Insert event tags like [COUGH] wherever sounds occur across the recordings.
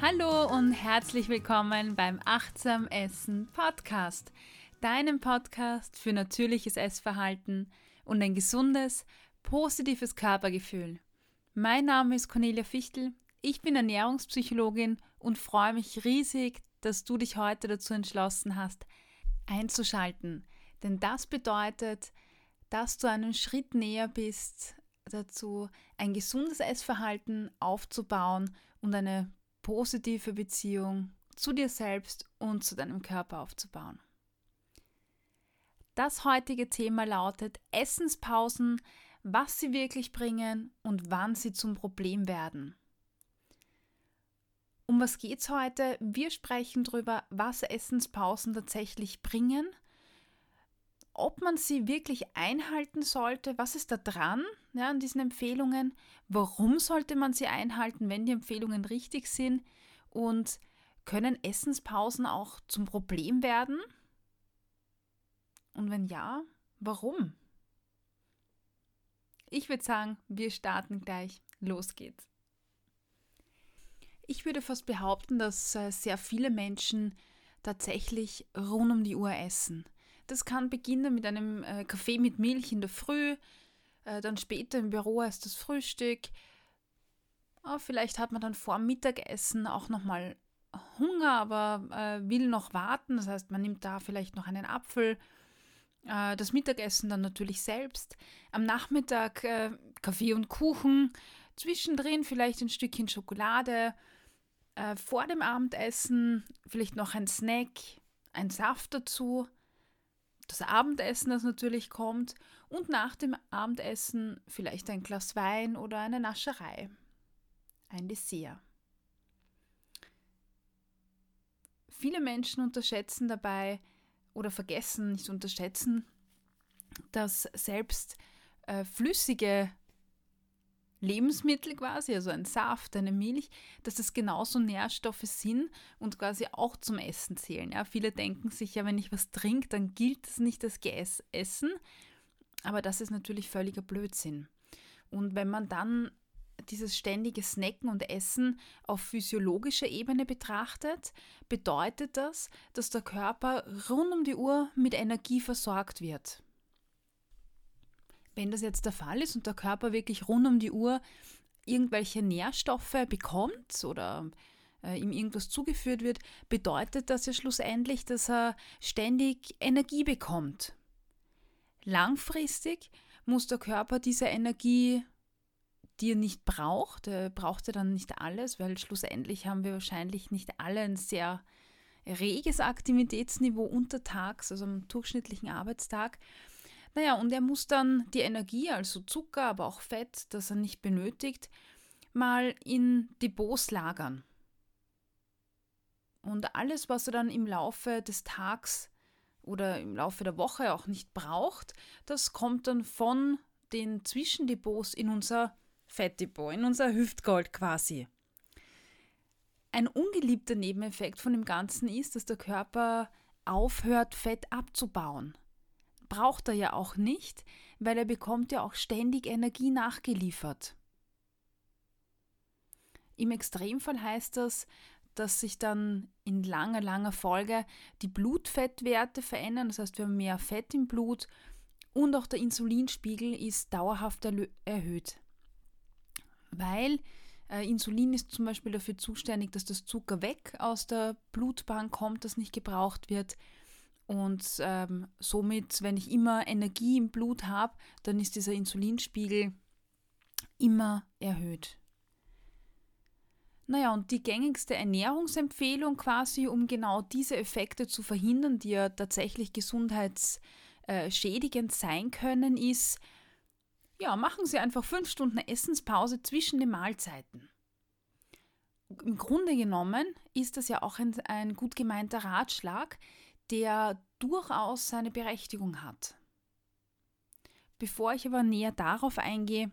Hallo und herzlich willkommen beim Achtsam Essen Podcast, deinem Podcast für natürliches Essverhalten und ein gesundes, positives Körpergefühl. Mein Name ist Cornelia Fichtel, ich bin Ernährungspsychologin und freue mich riesig, dass du dich heute dazu entschlossen hast, einzuschalten. Denn das bedeutet, dass du einen Schritt näher bist dazu, ein gesundes Essverhalten aufzubauen und eine positive Beziehung zu dir selbst und zu deinem Körper aufzubauen. Das heutige Thema lautet Essenspausen, was sie wirklich bringen und wann sie zum Problem werden. Um was geht es heute? Wir sprechen darüber, was Essenspausen tatsächlich bringen, ob man sie wirklich einhalten sollte, was ist da dran ja, an diesen Empfehlungen, warum sollte man sie einhalten, wenn die Empfehlungen richtig sind und können Essenspausen auch zum Problem werden? Und wenn ja, warum? Ich würde sagen, wir starten gleich. Los geht's. Ich würde fast behaupten, dass äh, sehr viele Menschen tatsächlich rund um die Uhr essen. Das kann beginnen mit einem äh, Kaffee mit Milch in der Früh, äh, dann später im Büro erst das Frühstück. Oh, vielleicht hat man dann vor dem Mittagessen auch nochmal Hunger, aber äh, will noch warten. Das heißt, man nimmt da vielleicht noch einen Apfel. Äh, das Mittagessen dann natürlich selbst. Am Nachmittag äh, Kaffee und Kuchen. Zwischendrin vielleicht ein Stückchen Schokolade. Äh, vor dem Abendessen vielleicht noch ein Snack, ein Saft dazu das Abendessen, das natürlich kommt, und nach dem Abendessen vielleicht ein Glas Wein oder eine Nascherei, ein Dessert. Viele Menschen unterschätzen dabei oder vergessen, nicht unterschätzen, dass selbst äh, flüssige Lebensmittel quasi, also ein Saft, eine Milch, dass das genauso Nährstoffe sind und quasi auch zum Essen zählen. Ja, viele denken sich ja, wenn ich was trinke, dann gilt es nicht als Essen, aber das ist natürlich völliger Blödsinn. Und wenn man dann dieses ständige Snacken und Essen auf physiologischer Ebene betrachtet, bedeutet das, dass der Körper rund um die Uhr mit Energie versorgt wird. Wenn das jetzt der Fall ist und der Körper wirklich rund um die Uhr irgendwelche Nährstoffe bekommt oder äh, ihm irgendwas zugeführt wird, bedeutet das ja schlussendlich, dass er ständig Energie bekommt. Langfristig muss der Körper diese Energie, die er nicht braucht, er braucht ja dann nicht alles, weil schlussendlich haben wir wahrscheinlich nicht alle ein sehr reges Aktivitätsniveau untertags, also am durchschnittlichen Arbeitstag. Naja, und er muss dann die Energie, also Zucker, aber auch Fett, das er nicht benötigt, mal in Depots lagern. Und alles, was er dann im Laufe des Tags oder im Laufe der Woche auch nicht braucht, das kommt dann von den Zwischendepots in unser Fettdepot, in unser Hüftgold quasi. Ein ungeliebter Nebeneffekt von dem Ganzen ist, dass der Körper aufhört, Fett abzubauen braucht er ja auch nicht, weil er bekommt ja auch ständig Energie nachgeliefert. Im Extremfall heißt das, dass sich dann in langer, langer Folge die Blutfettwerte verändern, das heißt wir haben mehr Fett im Blut und auch der Insulinspiegel ist dauerhaft erhöht. Weil äh, Insulin ist zum Beispiel dafür zuständig, dass das Zucker weg aus der Blutbahn kommt, das nicht gebraucht wird. Und ähm, somit, wenn ich immer Energie im Blut habe, dann ist dieser Insulinspiegel immer erhöht. Naja, und die gängigste Ernährungsempfehlung quasi, um genau diese Effekte zu verhindern, die ja tatsächlich gesundheitsschädigend sein können, ist, ja, machen Sie einfach fünf Stunden Essenspause zwischen den Mahlzeiten. Im Grunde genommen ist das ja auch ein, ein gut gemeinter Ratschlag, der durchaus seine Berechtigung hat. Bevor ich aber näher darauf eingehe,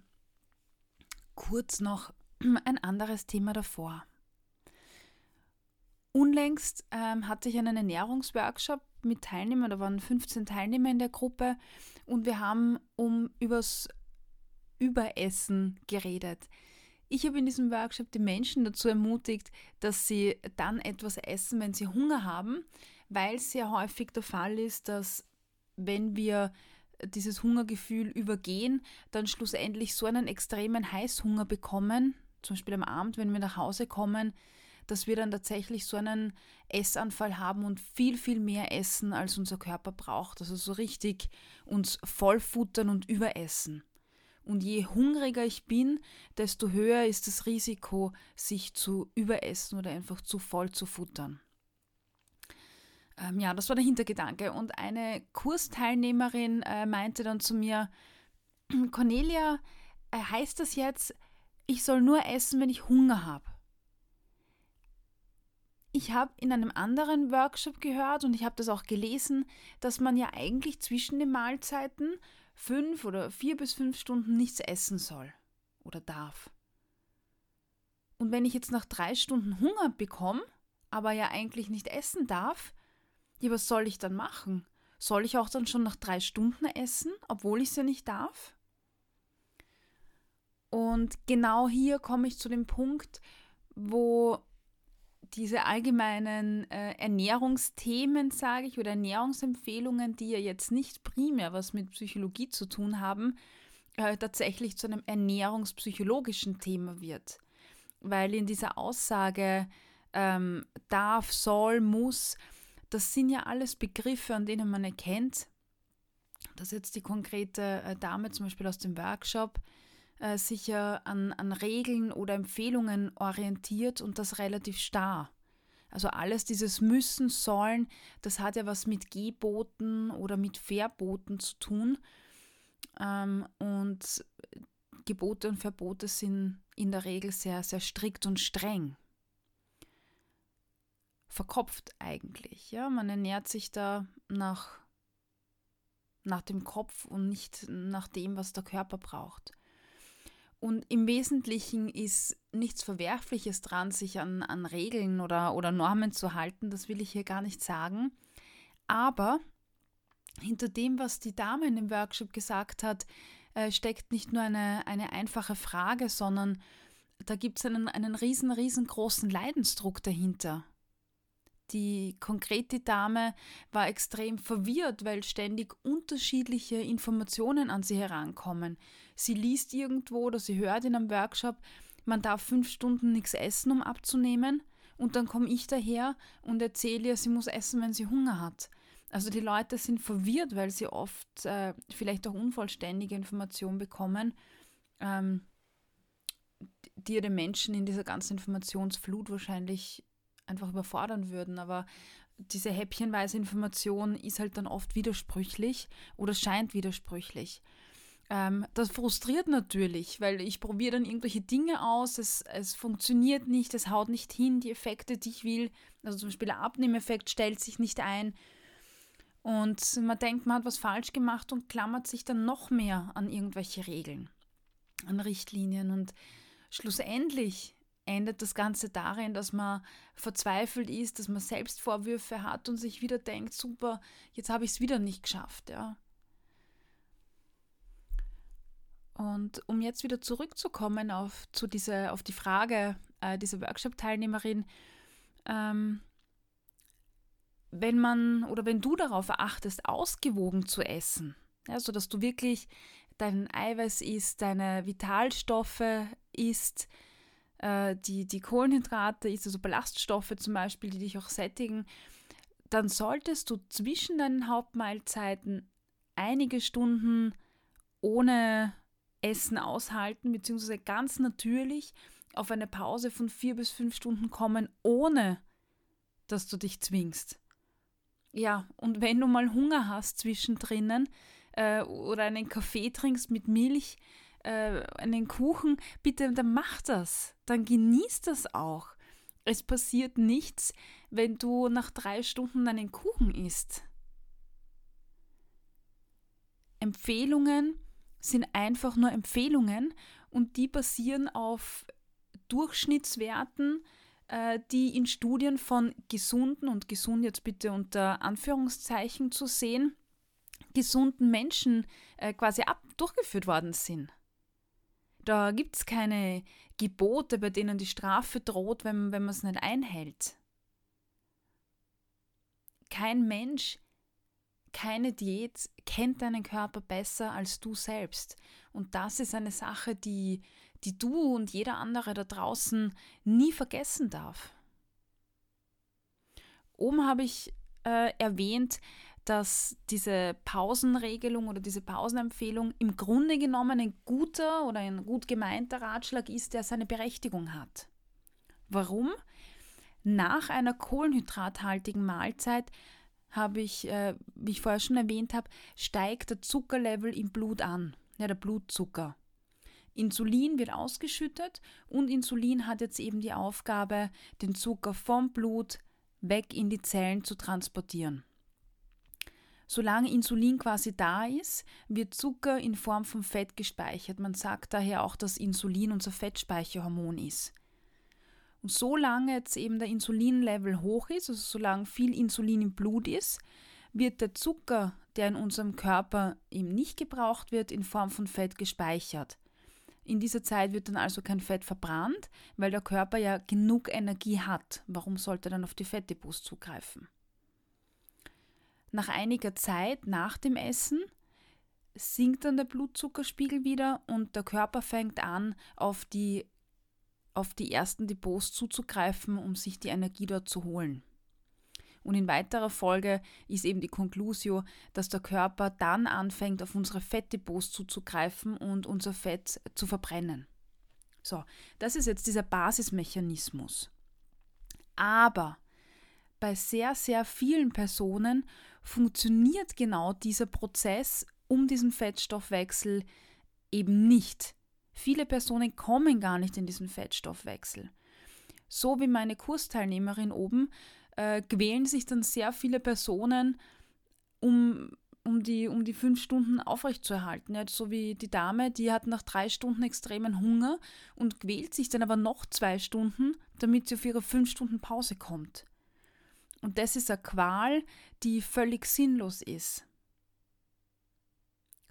kurz noch [CLEARS THROAT] ein anderes Thema davor. Unlängst ähm, hatte ich einen Ernährungsworkshop mit Teilnehmern, da waren 15 Teilnehmer in der Gruppe und wir haben um übers Überessen geredet. Ich habe in diesem Workshop die Menschen dazu ermutigt, dass sie dann etwas essen, wenn sie Hunger haben, weil es sehr häufig der Fall ist, dass wenn wir dieses Hungergefühl übergehen, dann schlussendlich so einen extremen Heißhunger bekommen, zum Beispiel am Abend, wenn wir nach Hause kommen, dass wir dann tatsächlich so einen Essanfall haben und viel, viel mehr essen, als unser Körper braucht. Also so richtig uns vollfuttern und überessen. Und je hungriger ich bin, desto höher ist das Risiko, sich zu überessen oder einfach zu voll zu futtern. Ähm, ja, das war der Hintergedanke. Und eine Kursteilnehmerin äh, meinte dann zu mir, [CLEARS THROAT] Cornelia, äh, heißt das jetzt, ich soll nur essen, wenn ich Hunger habe? Ich habe in einem anderen Workshop gehört und ich habe das auch gelesen, dass man ja eigentlich zwischen den Mahlzeiten fünf oder vier bis fünf Stunden nichts essen soll oder darf. Und wenn ich jetzt nach drei Stunden Hunger bekomme, aber ja eigentlich nicht essen darf, ja, was soll ich dann machen? Soll ich auch dann schon nach drei Stunden essen, obwohl ich es ja nicht darf? Und genau hier komme ich zu dem Punkt, wo diese allgemeinen äh, Ernährungsthemen, sage ich, oder Ernährungsempfehlungen, die ja jetzt nicht primär was mit Psychologie zu tun haben, äh, tatsächlich zu einem ernährungspsychologischen Thema wird. Weil in dieser Aussage ähm, darf, soll, muss, das sind ja alles Begriffe, an denen man erkennt, dass jetzt die konkrete äh, Dame zum Beispiel aus dem Workshop äh, sich ja an, an Regeln oder Empfehlungen orientiert und das relativ starr. Also alles dieses Müssen, Sollen, das hat ja was mit Geboten oder mit Verboten zu tun. Ähm, und Gebote und Verbote sind in der Regel sehr, sehr strikt und streng verkopft eigentlich. Ja? Man ernährt sich da nach, nach dem Kopf und nicht nach dem, was der Körper braucht. Und im Wesentlichen ist nichts Verwerfliches dran, sich an, an Regeln oder, oder Normen zu halten, das will ich hier gar nicht sagen. Aber hinter dem, was die Dame in dem Workshop gesagt hat, äh, steckt nicht nur eine, eine einfache Frage, sondern da gibt es einen, einen riesen, riesengroßen Leidensdruck dahinter die konkrete Dame war extrem verwirrt, weil ständig unterschiedliche Informationen an sie herankommen. Sie liest irgendwo oder sie hört in einem Workshop, man darf fünf Stunden nichts essen, um abzunehmen. Und dann komme ich daher und erzähle ihr, sie muss essen, wenn sie Hunger hat. Also die Leute sind verwirrt, weil sie oft äh, vielleicht auch unvollständige Informationen bekommen, ähm, die den Menschen in dieser ganzen Informationsflut wahrscheinlich einfach überfordern würden. Aber diese häppchenweise Information ist halt dann oft widersprüchlich oder scheint widersprüchlich. Ähm, das frustriert natürlich, weil ich probiere dann irgendwelche Dinge aus, es, es funktioniert nicht, es haut nicht hin, die Effekte, die ich will. Also zum Beispiel der Abnehmeffekt stellt sich nicht ein. Und man denkt, man hat was falsch gemacht und klammert sich dann noch mehr an irgendwelche Regeln, an Richtlinien. Und schlussendlich endet das Ganze darin, dass man verzweifelt ist, dass man Selbstvorwürfe hat und sich wieder denkt, super, jetzt habe ich es wieder nicht geschafft, ja. Und um jetzt wieder zurückzukommen auf, zu diese, auf die Frage äh, dieser Workshop-Teilnehmerin, ähm, wenn man oder wenn du darauf achtest, ausgewogen zu essen, ja, sodass du wirklich dein Eiweiß isst, deine Vitalstoffe isst, äh, die, die Kohlenhydrate, also Ballaststoffe zum Beispiel, die dich auch sättigen, dann solltest du zwischen deinen Hauptmahlzeiten einige Stunden ohne Essen aushalten, beziehungsweise ganz natürlich auf eine Pause von vier bis fünf Stunden kommen, ohne dass du dich zwingst. Ja, und wenn du mal Hunger hast zwischendrin äh, oder einen Kaffee trinkst mit Milch, äh, einen Kuchen, bitte, dann mach das. Dann genieß das auch. Es passiert nichts, wenn du nach drei Stunden einen Kuchen isst. Empfehlungen sind einfach nur Empfehlungen und die basieren auf Durchschnittswerten, äh, die in Studien von gesunden und gesund jetzt bitte unter Anführungszeichen zu sehen, gesunden Menschen äh, quasi ab durchgeführt worden sind. Da gibt es keine Gebote, bei denen die Strafe droht, wenn, wenn man es nicht einhält. Kein Mensch, keine Diät kennt deinen Körper besser als du selbst. Und das ist eine Sache, die, die du und jeder andere da draußen nie vergessen darf. Oben habe ich äh, erwähnt, dass diese Pausenregelung oder diese Pausenempfehlung im Grunde genommen ein guter oder ein gut gemeinter Ratschlag ist, der seine Berechtigung hat. Warum? Nach einer kohlenhydrathaltigen Mahlzeit habe ich, äh, wie ich vorher schon erwähnt habe, steigt der Zuckerlevel im Blut an, ja, der Blutzucker. Insulin wird ausgeschüttet und Insulin hat jetzt eben die Aufgabe, den Zucker vom Blut weg in die Zellen zu transportieren. Solange Insulin quasi da ist, wird Zucker in Form von Fett gespeichert. Man sagt daher auch, dass Insulin unser Fettspeicherhormon ist. Und solange jetzt eben der Insulinlevel hoch ist, also solange viel Insulin im Blut ist, wird der Zucker, der in unserem Körper eben nicht gebraucht wird, in Form von Fett gespeichert. In dieser Zeit wird dann also kein Fett verbrannt, weil der Körper ja genug Energie hat. Warum sollte er dann auf die Fettdepots zugreifen? Nach einiger Zeit nach dem Essen sinkt dann der Blutzuckerspiegel wieder und der Körper fängt an, auf die, auf die ersten Depots zuzugreifen, um sich die Energie dort zu holen. Und in weiterer Folge ist eben die Conclusio, dass der Körper dann anfängt, auf unsere Fettdepots zuzugreifen und unser Fett zu verbrennen. So, das ist jetzt dieser Basismechanismus. Aber bei sehr, sehr vielen Personen funktioniert genau dieser Prozess um diesen Fettstoffwechsel eben nicht. Viele Personen kommen gar nicht in diesen Fettstoffwechsel. So wie meine Kursteilnehmerin oben äh, quälen sich dann sehr viele Personen, um, um, die, um die fünf Stunden aufrechtzuerhalten. Ja, so wie die Dame, die hat nach drei Stunden extremen Hunger und quält sich dann aber noch zwei Stunden, damit sie auf ihre fünf Stunden Pause kommt. Und das ist eine Qual, die völlig sinnlos ist.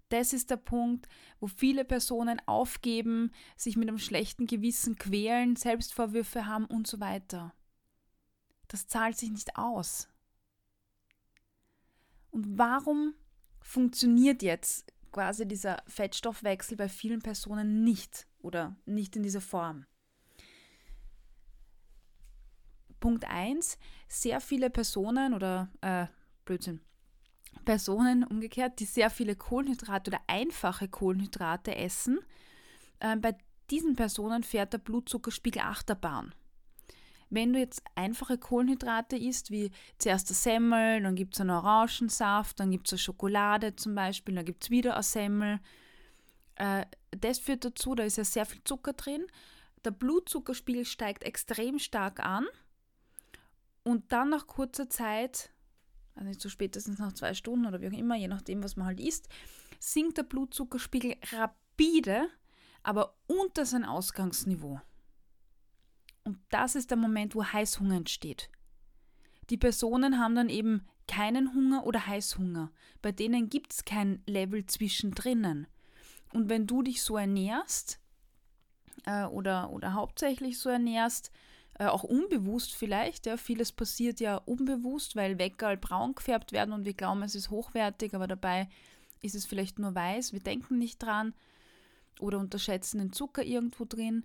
Das ist der Punkt, wo viele Personen aufgeben, sich mit einem schlechten Gewissen quälen, Selbstvorwürfe haben und so weiter. Das zahlt sich nicht aus. Und warum funktioniert jetzt quasi dieser Fettstoffwechsel bei vielen Personen nicht oder nicht in dieser Form? Punkt 1, sehr viele Personen oder äh, Blödsinn, Personen umgekehrt, die sehr viele Kohlenhydrate oder einfache Kohlenhydrate essen, äh, bei diesen Personen fährt der Blutzuckerspiegel Achterbahn. Wenn du jetzt einfache Kohlenhydrate isst, wie zuerst der Semmel, dann gibt es einen Orangensaft, dann gibt es eine Schokolade zum Beispiel, dann gibt es wieder eine Semmel. Äh, das führt dazu, da ist ja sehr viel Zucker drin. Der Blutzuckerspiegel steigt extrem stark an und dann nach kurzer Zeit, also nicht so spätestens nach zwei Stunden oder wie auch immer, je nachdem, was man halt isst, sinkt der Blutzuckerspiegel rapide, aber unter sein Ausgangsniveau. Und das ist der Moment, wo Heißhunger entsteht. Die Personen haben dann eben keinen Hunger oder Heißhunger. Bei denen gibt es kein Level zwischendrin. Und wenn du dich so ernährst äh, oder, oder hauptsächlich so ernährst, äh, auch unbewusst vielleicht, ja, vieles passiert ja unbewusst, weil Weckerl braun gefärbt werden und wir glauben, es ist hochwertig, aber dabei ist es vielleicht nur weiß, wir denken nicht dran oder unterschätzen den Zucker irgendwo drin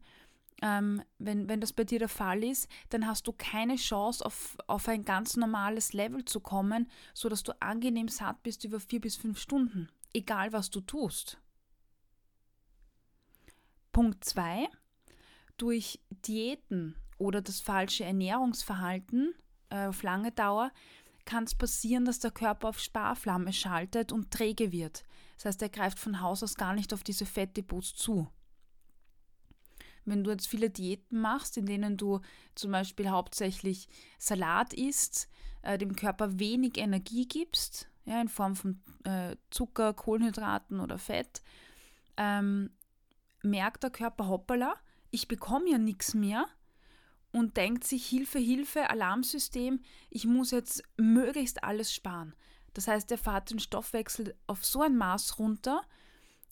ähm, wenn, wenn das bei dir der Fall ist, dann hast du keine Chance, auf, auf ein ganz normales Level zu kommen, sodass du angenehm satt bist über vier bis fünf Stunden, egal was du tust. Punkt 2. Durch Diäten oder das falsche Ernährungsverhalten äh, auf lange Dauer kann es passieren, dass der Körper auf Sparflamme schaltet und träge wird. Das heißt, er greift von Haus aus gar nicht auf diese Fettdepots zu. Wenn du jetzt viele Diäten machst, in denen du zum Beispiel hauptsächlich Salat isst, äh, dem Körper wenig Energie gibst, ja, in Form von äh, Zucker, Kohlenhydraten oder Fett, ähm, merkt der Körper, hoppala, ich bekomme ja nichts mehr und denkt sich, Hilfe, Hilfe, Alarmsystem, ich muss jetzt möglichst alles sparen. Das heißt, er fährt den Stoffwechsel auf so ein Maß runter,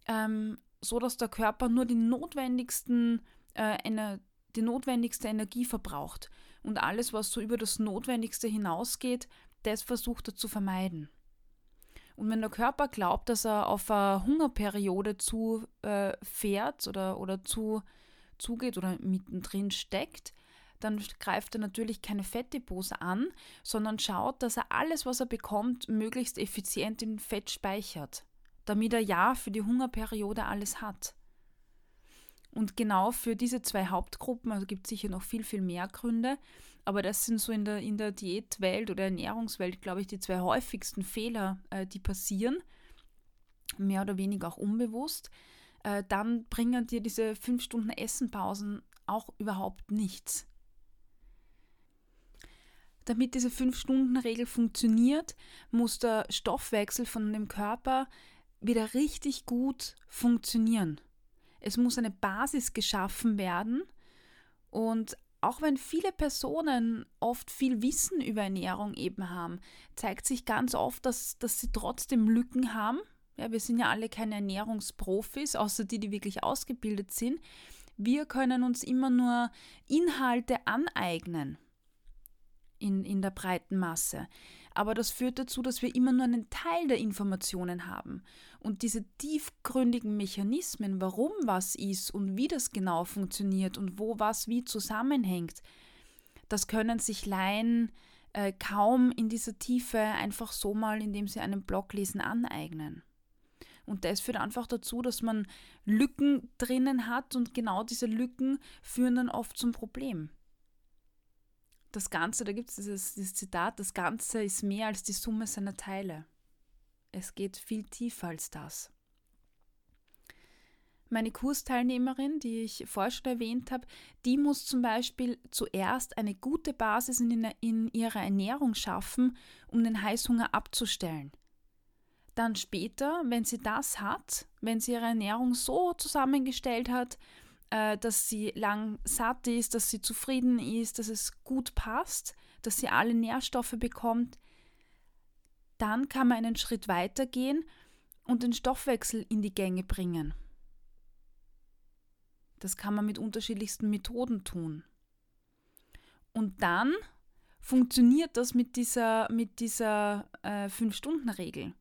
ähm, so dass der Körper nur die notwendigsten, äh, eine, die notwendigste Energie verbraucht. Und alles, was so über das Notwendigste hinausgeht, das versucht er zu vermeiden. Und wenn der Körper glaubt, dass er auf eine Hungerperiode zu äh, fährt oder, oder zu, zugeht oder mittendrin steckt, dann greift er natürlich keine Fettdepots an, sondern schaut, dass er alles, was er bekommt, möglichst effizient in Fett speichert, damit er ja für die Hungerperiode alles hat. Und genau für diese zwei Hauptgruppen, also gibt es sicher noch viel, viel mehr Gründe, aber das sind so in der, in der Diätwelt oder Ernährungswelt, glaube ich, die zwei häufigsten Fehler, äh, die passieren, mehr oder weniger auch unbewusst. Äh, dann bringen dir diese fünf Stunden Essenpausen auch überhaupt nichts. Damit diese fünf Stunden Regel funktioniert, muss der Stoffwechsel von dem Körper wieder richtig gut funktionieren. Es muss eine Basis geschaffen werden. Und auch wenn viele Personen oft viel Wissen über Ernährung eben haben, zeigt sich ganz oft, dass, dass sie trotzdem Lücken haben. Ja, wir sind ja alle keine Ernährungsprofis, außer die, die wirklich ausgebildet sind. Wir können uns immer nur Inhalte aneignen in, in der breiten Masse aber das führt dazu, dass wir immer nur einen Teil der Informationen haben. Und diese tiefgründigen Mechanismen, warum was ist und wie das genau funktioniert und wo was wie zusammenhängt, das können sich Laien äh, kaum in dieser Tiefe einfach so mal, indem sie einen Blog lesen, aneignen. Und das führt einfach dazu, dass man Lücken drinnen hat und genau diese Lücken führen dann oft zum Problem das Ganze, da gibt es dieses, dieses Zitat, das Ganze ist mehr als die Summe seiner Teile. Es geht viel tiefer als das. Meine Kursteilnehmerin, die ich vorher schon erwähnt habe, die muss zum Beispiel zuerst eine gute Basis in, in ihrer Ernährung schaffen, um den Heißhunger abzustellen. Dann später, wenn sie das hat, wenn sie ihre Ernährung so zusammengestellt hat, äh, dass sie lang satt ist, dass sie zufrieden ist, dass es gut passt, dass sie alle Nährstoffe bekommt, dann kann man einen Schritt weiter gehen und den Stoffwechsel in die Gänge bringen. Das kann man mit unterschiedlichsten Methoden tun. Und dann funktioniert das mit dieser, mit dieser äh, Fünf-Stunden-Regel.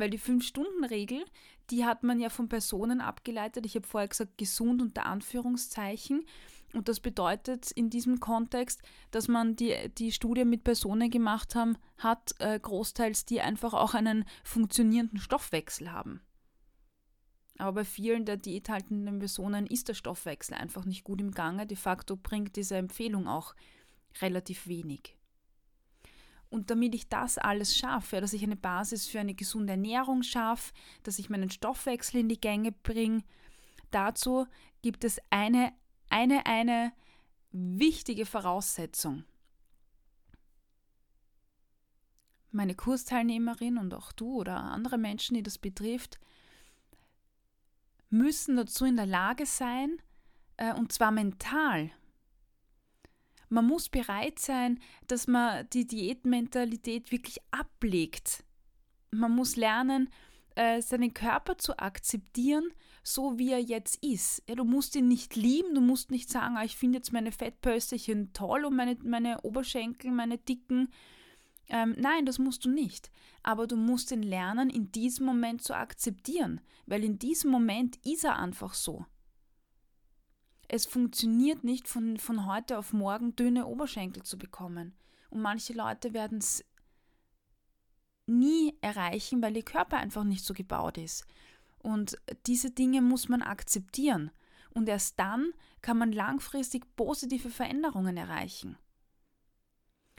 Weil die Fünf-Stunden-Regel, die hat man ja von Personen abgeleitet. Ich habe vorher gesagt, gesund unter Anführungszeichen. Und das bedeutet in diesem Kontext, dass man die, die Studie mit Personen gemacht haben, hat, äh, großteils, die einfach auch einen funktionierenden Stoffwechsel haben. Aber bei vielen der diäthaltenden Personen ist der Stoffwechsel einfach nicht gut im Gange. De facto bringt diese Empfehlung auch relativ wenig. Und damit ich das alles schaffe, dass ich eine Basis für eine gesunde Ernährung schaffe, dass ich meinen Stoffwechsel in die Gänge bringe, dazu gibt es eine, eine, eine wichtige Voraussetzung. Meine Kursteilnehmerin und auch du oder andere Menschen, die das betrifft, müssen dazu in der Lage sein, äh, und zwar mental, man muss bereit sein, dass man die Diätmentalität wirklich ablegt. Man muss lernen, äh, seinen Körper zu akzeptieren, so wie er jetzt ist. Ja, du musst ihn nicht lieben, du musst nicht sagen, ah, ich finde jetzt meine Fettpösterchen toll und meine, meine Oberschenkel, meine dicken. Ähm, nein, das musst du nicht. Aber du musst ihn lernen, in diesem Moment zu akzeptieren, weil in diesem Moment ist er einfach so. Es funktioniert nicht von, von heute auf morgen dünne Oberschenkel zu bekommen. Und manche Leute werden es nie erreichen, weil ihr Körper einfach nicht so gebaut ist. Und diese Dinge muss man akzeptieren. Und erst dann kann man langfristig positive Veränderungen erreichen.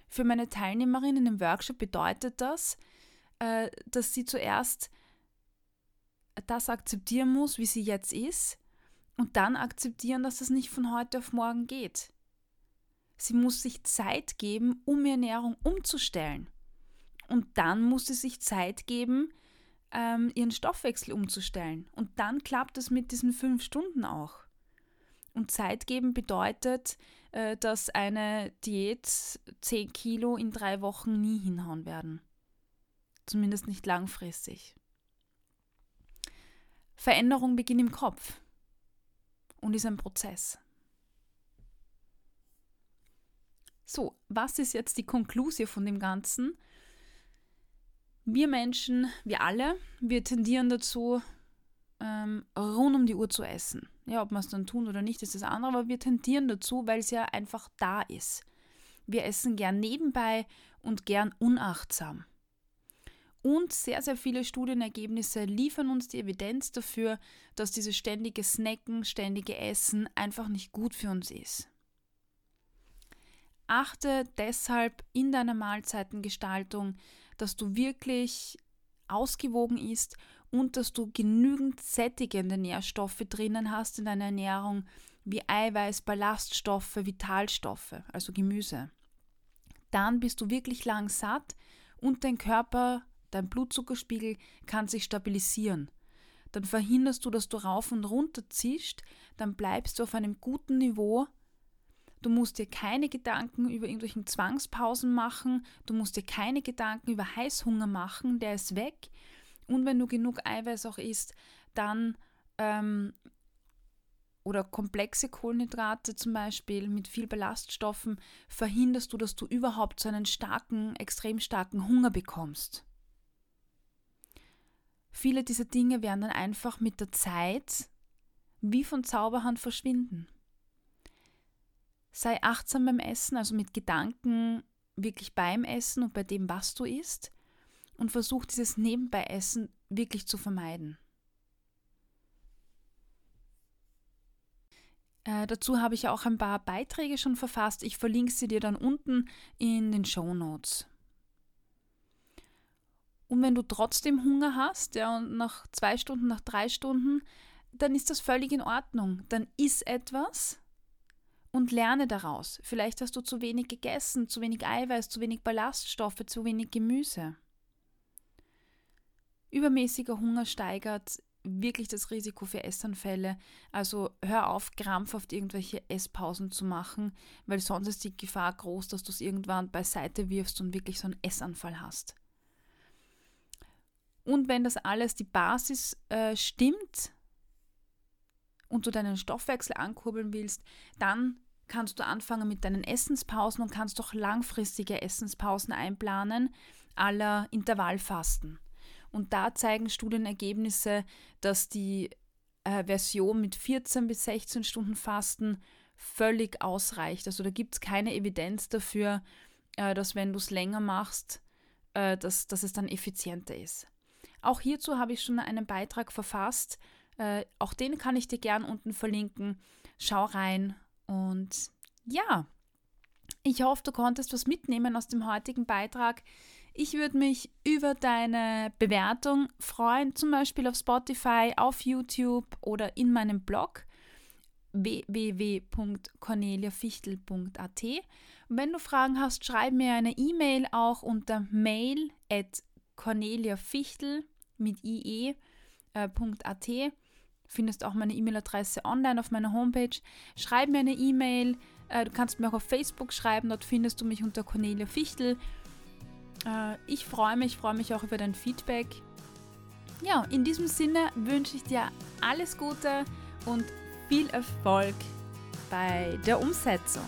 Für meine Teilnehmerinnen im Workshop bedeutet das, äh, dass sie zuerst das akzeptieren muss, wie sie jetzt ist, und dann akzeptieren, dass es nicht von heute auf morgen geht. Sie muss sich Zeit geben, um ihre Ernährung umzustellen. Und dann muss sie sich Zeit geben, ähm, ihren Stoffwechsel umzustellen. Und dann klappt es mit diesen fünf Stunden auch. Und Zeit geben bedeutet, äh, dass eine Diät 10 Kilo in drei Wochen nie hinhauen werden. Zumindest nicht langfristig. Veränderung beginnt im Kopf und ist ein Prozess. So, was ist jetzt die Konklusion von dem Ganzen? Wir Menschen, wir alle, wir tendieren dazu, ähm, rund um die Uhr zu essen. Ja, ob wir es dann tun oder nicht, ist das andere, aber wir tendieren dazu, weil es ja einfach da ist. Wir essen gern nebenbei und gern unachtsam. Und sehr, sehr viele Studienergebnisse liefern uns die Evidenz dafür, dass dieses ständige Snacken, ständige Essen einfach nicht gut für uns ist. Achte deshalb in deiner Mahlzeitengestaltung, dass du wirklich ausgewogen isst und dass du genügend sättigende Nährstoffe drinnen hast in deiner Ernährung, wie Eiweiß, Ballaststoffe, Vitalstoffe, also Gemüse. Dann bist du wirklich lang satt und dein Körper, dein Blutzuckerspiegel kann sich stabilisieren. Dann verhinderst du, dass du rauf und runter ziehst, dann bleibst du auf einem guten Niveau Du musst dir keine Gedanken über irgendwelchen Zwangspausen machen. Du musst dir keine Gedanken über Heißhunger machen. Der ist weg. Und wenn du genug Eiweiß auch isst, dann ähm, oder komplexe Kohlenhydrate zum Beispiel mit viel Ballaststoffen, verhinderst du, dass du überhaupt so einen starken, extrem starken Hunger bekommst. Viele dieser Dinge werden dann einfach mit der Zeit wie von Zauberhand verschwinden. Sei achtsam beim Essen, also mit Gedanken wirklich beim Essen und bei dem, was du isst. Und versuch dieses Nebenbei-Essen wirklich zu vermeiden. Äh, dazu habe ich auch ein paar Beiträge schon verfasst. Ich verlinke sie dir dann unten in den Show Notes. Und wenn du trotzdem Hunger hast, ja, und nach zwei Stunden, nach drei Stunden, dann ist das völlig in Ordnung. Dann iss etwas, und lerne daraus. Vielleicht hast du zu wenig gegessen, zu wenig Eiweiß, zu wenig Ballaststoffe, zu wenig Gemüse. Übermäßiger Hunger steigert wirklich das Risiko für Essanfälle. Also hör auf, krampfhaft irgendwelche Esspausen zu machen, weil sonst ist die Gefahr groß, dass du es irgendwann beiseite wirfst und wirklich so einen Essanfall hast. Und wenn das alles die Basis äh, stimmt, und du deinen Stoffwechsel ankurbeln willst, dann kannst du anfangen mit deinen Essenspausen und kannst auch langfristige Essenspausen einplanen, aller Intervallfasten. Und da zeigen Studienergebnisse, dass die äh, Version mit 14 bis 16 Stunden Fasten völlig ausreicht. Also da gibt es keine Evidenz dafür, äh, dass wenn du es länger machst, äh, dass, dass es dann effizienter ist. Auch hierzu habe ich schon einen Beitrag verfasst. Äh, auch den kann ich dir gern unten verlinken. Schau rein und ja, ich hoffe, du konntest was mitnehmen aus dem heutigen Beitrag. Ich würde mich über deine Bewertung freuen, zum Beispiel auf Spotify, auf YouTube oder in meinem Blog www.corneliafichtel.at. Wenn du Fragen hast, schreib mir eine E-Mail auch unter mail at corneliafichtel mit ie.at. Äh, findest auch meine E-Mail-Adresse online auf meiner Homepage. Schreib mir eine E-Mail. Äh, du kannst mir auch auf Facebook schreiben. Dort findest du mich unter Cornelia Fichtel. Äh, ich freue mich, freue mich auch über dein Feedback. Ja, in diesem Sinne wünsche ich dir alles Gute und viel Erfolg bei der Umsetzung.